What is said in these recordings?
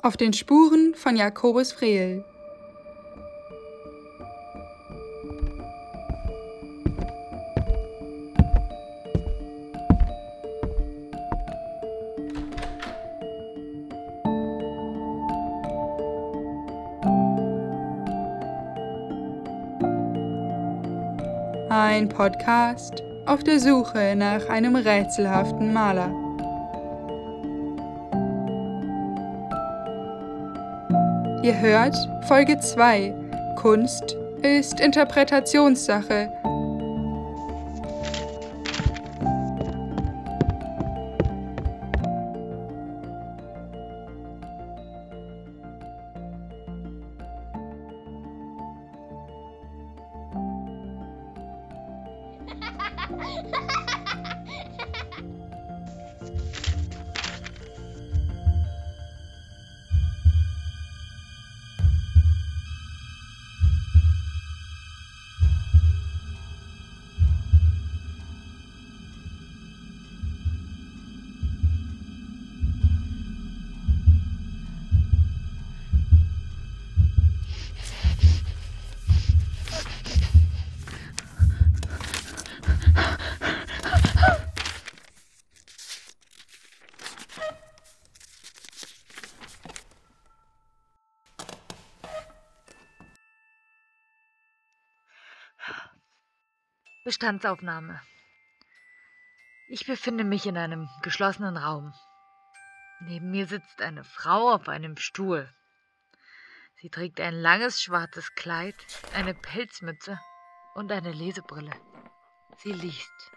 Auf den Spuren von Jakobus Frehl. Ein Podcast auf der Suche nach einem rätselhaften Maler. Ihr hört Folge 2. Kunst ist Interpretationssache Bestandsaufnahme. Ich befinde mich in einem geschlossenen Raum. Neben mir sitzt eine Frau auf einem Stuhl. Sie trägt ein langes schwarzes Kleid, eine Pelzmütze und eine Lesebrille. Sie liest.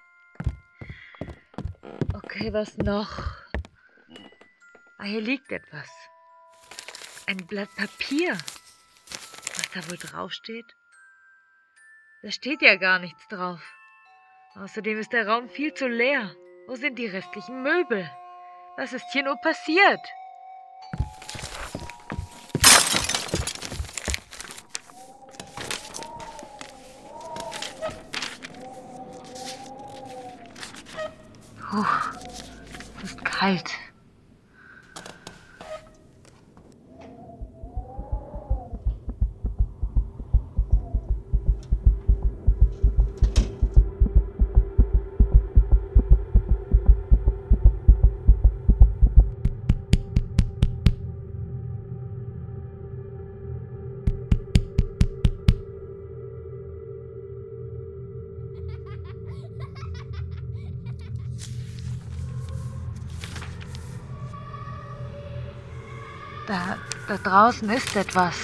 Okay, was noch? Ah, hier liegt etwas. Ein Blatt Papier. Was da wohl draufsteht? Da steht ja gar nichts drauf. Außerdem ist der Raum viel zu leer. Wo sind die restlichen Möbel? Was ist hier nur passiert? Puh, es ist kalt. Da, da draußen ist etwas.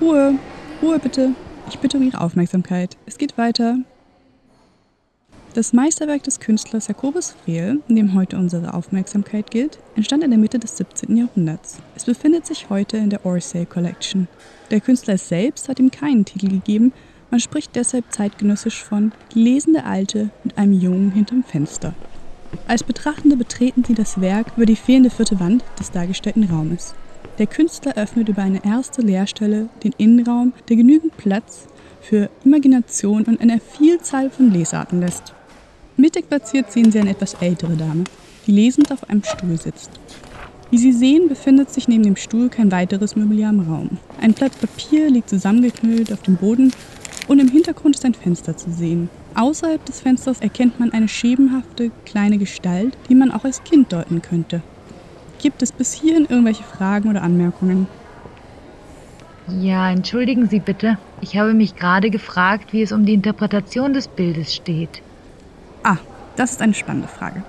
Ruhe, Ruhe bitte. Ich bitte um Ihre Aufmerksamkeit. Es geht weiter. Das Meisterwerk des Künstlers Jakobus Frehl, dem heute unsere Aufmerksamkeit gilt, entstand in der Mitte des 17. Jahrhunderts. Es befindet sich heute in der Orsay Collection. Der Künstler selbst hat ihm keinen Titel gegeben, man spricht deshalb zeitgenössisch von Die lesende Alte mit einem Jungen hinterm Fenster. Als Betrachtende betreten sie das Werk über die fehlende vierte Wand des dargestellten Raumes. Der Künstler öffnet über eine erste Leerstelle den Innenraum, der genügend Platz für Imagination und eine Vielzahl von Lesarten lässt. Mittig platziert sehen Sie eine etwas ältere Dame, die lesend auf einem Stuhl sitzt. Wie Sie sehen, befindet sich neben dem Stuhl kein weiteres Mobiliar im Raum. Ein Blatt Papier liegt zusammengeknüllt auf dem Boden und im Hintergrund ist ein Fenster zu sehen. Außerhalb des Fensters erkennt man eine schemenhafte kleine Gestalt, die man auch als Kind deuten könnte. Gibt es bis hierhin irgendwelche Fragen oder Anmerkungen? Ja, entschuldigen Sie bitte. Ich habe mich gerade gefragt, wie es um die Interpretation des Bildes steht. Ah, das ist eine spannende Frage.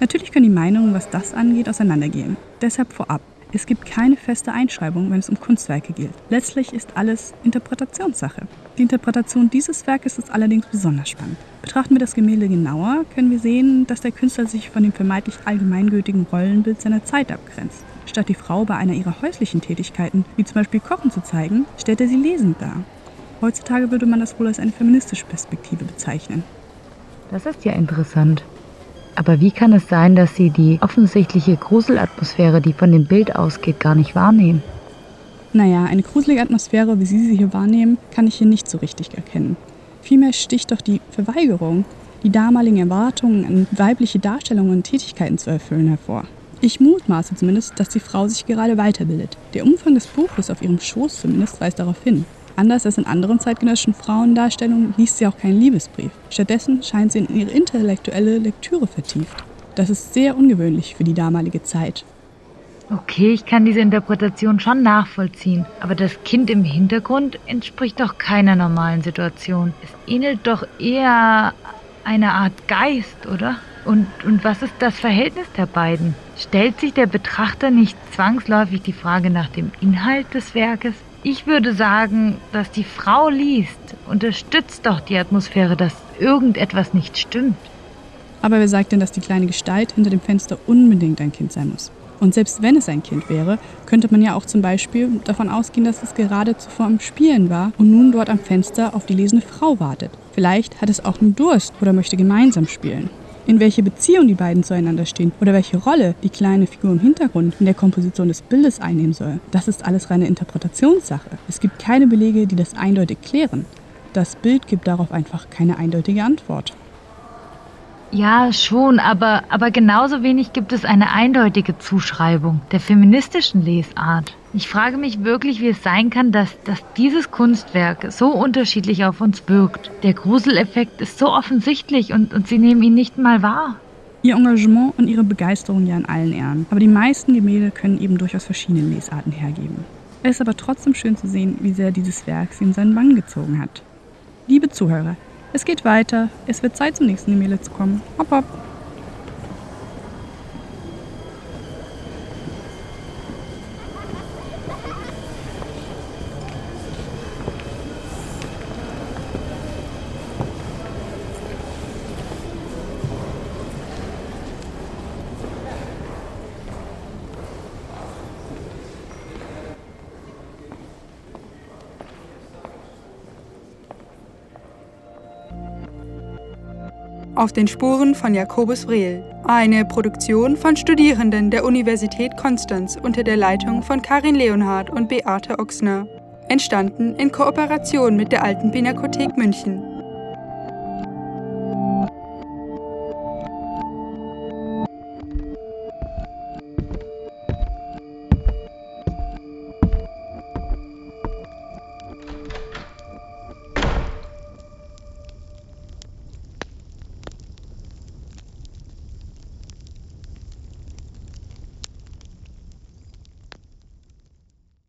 Natürlich können die Meinungen, was das angeht, auseinandergehen. Deshalb vorab. Es gibt keine feste Einschreibung, wenn es um Kunstwerke geht. Letztlich ist alles Interpretationssache. Die Interpretation dieses Werkes ist allerdings besonders spannend. Betrachten wir das Gemälde genauer, können wir sehen, dass der Künstler sich von dem vermeintlich allgemeingültigen Rollenbild seiner Zeit abgrenzt. Statt die Frau bei einer ihrer häuslichen Tätigkeiten, wie zum Beispiel Kochen, zu zeigen, stellt er sie lesend dar. Heutzutage würde man das wohl als eine feministische Perspektive bezeichnen. Das ist ja interessant. Aber wie kann es sein, dass Sie die offensichtliche Gruselatmosphäre, die von dem Bild ausgeht, gar nicht wahrnehmen? Naja, eine gruselige Atmosphäre, wie Sie sie hier wahrnehmen, kann ich hier nicht so richtig erkennen. Vielmehr sticht doch die Verweigerung, die damaligen Erwartungen an weibliche Darstellungen und Tätigkeiten zu erfüllen, hervor. Ich mutmaße zumindest, dass die Frau sich gerade weiterbildet. Der Umfang des Buches auf ihrem Schoß zumindest weist darauf hin. Anders als in anderen zeitgenössischen Frauendarstellungen liest sie auch keinen Liebesbrief. Stattdessen scheint sie in ihre intellektuelle Lektüre vertieft. Das ist sehr ungewöhnlich für die damalige Zeit. Okay, ich kann diese Interpretation schon nachvollziehen, aber das Kind im Hintergrund entspricht doch keiner normalen Situation. Es ähnelt doch eher einer Art Geist, oder? Und, und was ist das Verhältnis der beiden? Stellt sich der Betrachter nicht zwangsläufig die Frage nach dem Inhalt des Werkes? Ich würde sagen, dass die Frau liest, unterstützt doch die Atmosphäre, dass irgendetwas nicht stimmt. Aber wer sagt denn, dass die kleine Gestalt hinter dem Fenster unbedingt ein Kind sein muss? Und selbst wenn es ein Kind wäre, könnte man ja auch zum Beispiel davon ausgehen, dass es gerade zuvor im Spielen war und nun dort am Fenster auf die lesende Frau wartet. Vielleicht hat es auch nur Durst oder möchte gemeinsam spielen in welche Beziehung die beiden zueinander stehen oder welche Rolle die kleine Figur im Hintergrund in der Komposition des Bildes einnehmen soll, das ist alles reine Interpretationssache. Es gibt keine Belege, die das eindeutig klären. Das Bild gibt darauf einfach keine eindeutige Antwort. Ja, schon, aber, aber genauso wenig gibt es eine eindeutige Zuschreibung der feministischen Lesart. Ich frage mich wirklich, wie es sein kann, dass, dass dieses Kunstwerk so unterschiedlich auf uns wirkt. Der Gruseleffekt ist so offensichtlich und, und sie nehmen ihn nicht mal wahr. Ihr Engagement und ihre Begeisterung ja in allen Ehren. Aber die meisten Gemälde können eben durchaus verschiedene Lesarten hergeben. Es ist aber trotzdem schön zu sehen, wie sehr dieses Werk sie in seinen Bann gezogen hat. Liebe Zuhörer, es geht weiter. Es wird Zeit zum nächsten Gemälde zu kommen. Hopp, hopp. Auf den Spuren von Jakobus Vrehl. Eine Produktion von Studierenden der Universität Konstanz unter der Leitung von Karin Leonhardt und Beate Ochsner. Entstanden in Kooperation mit der Alten Pinakothek München.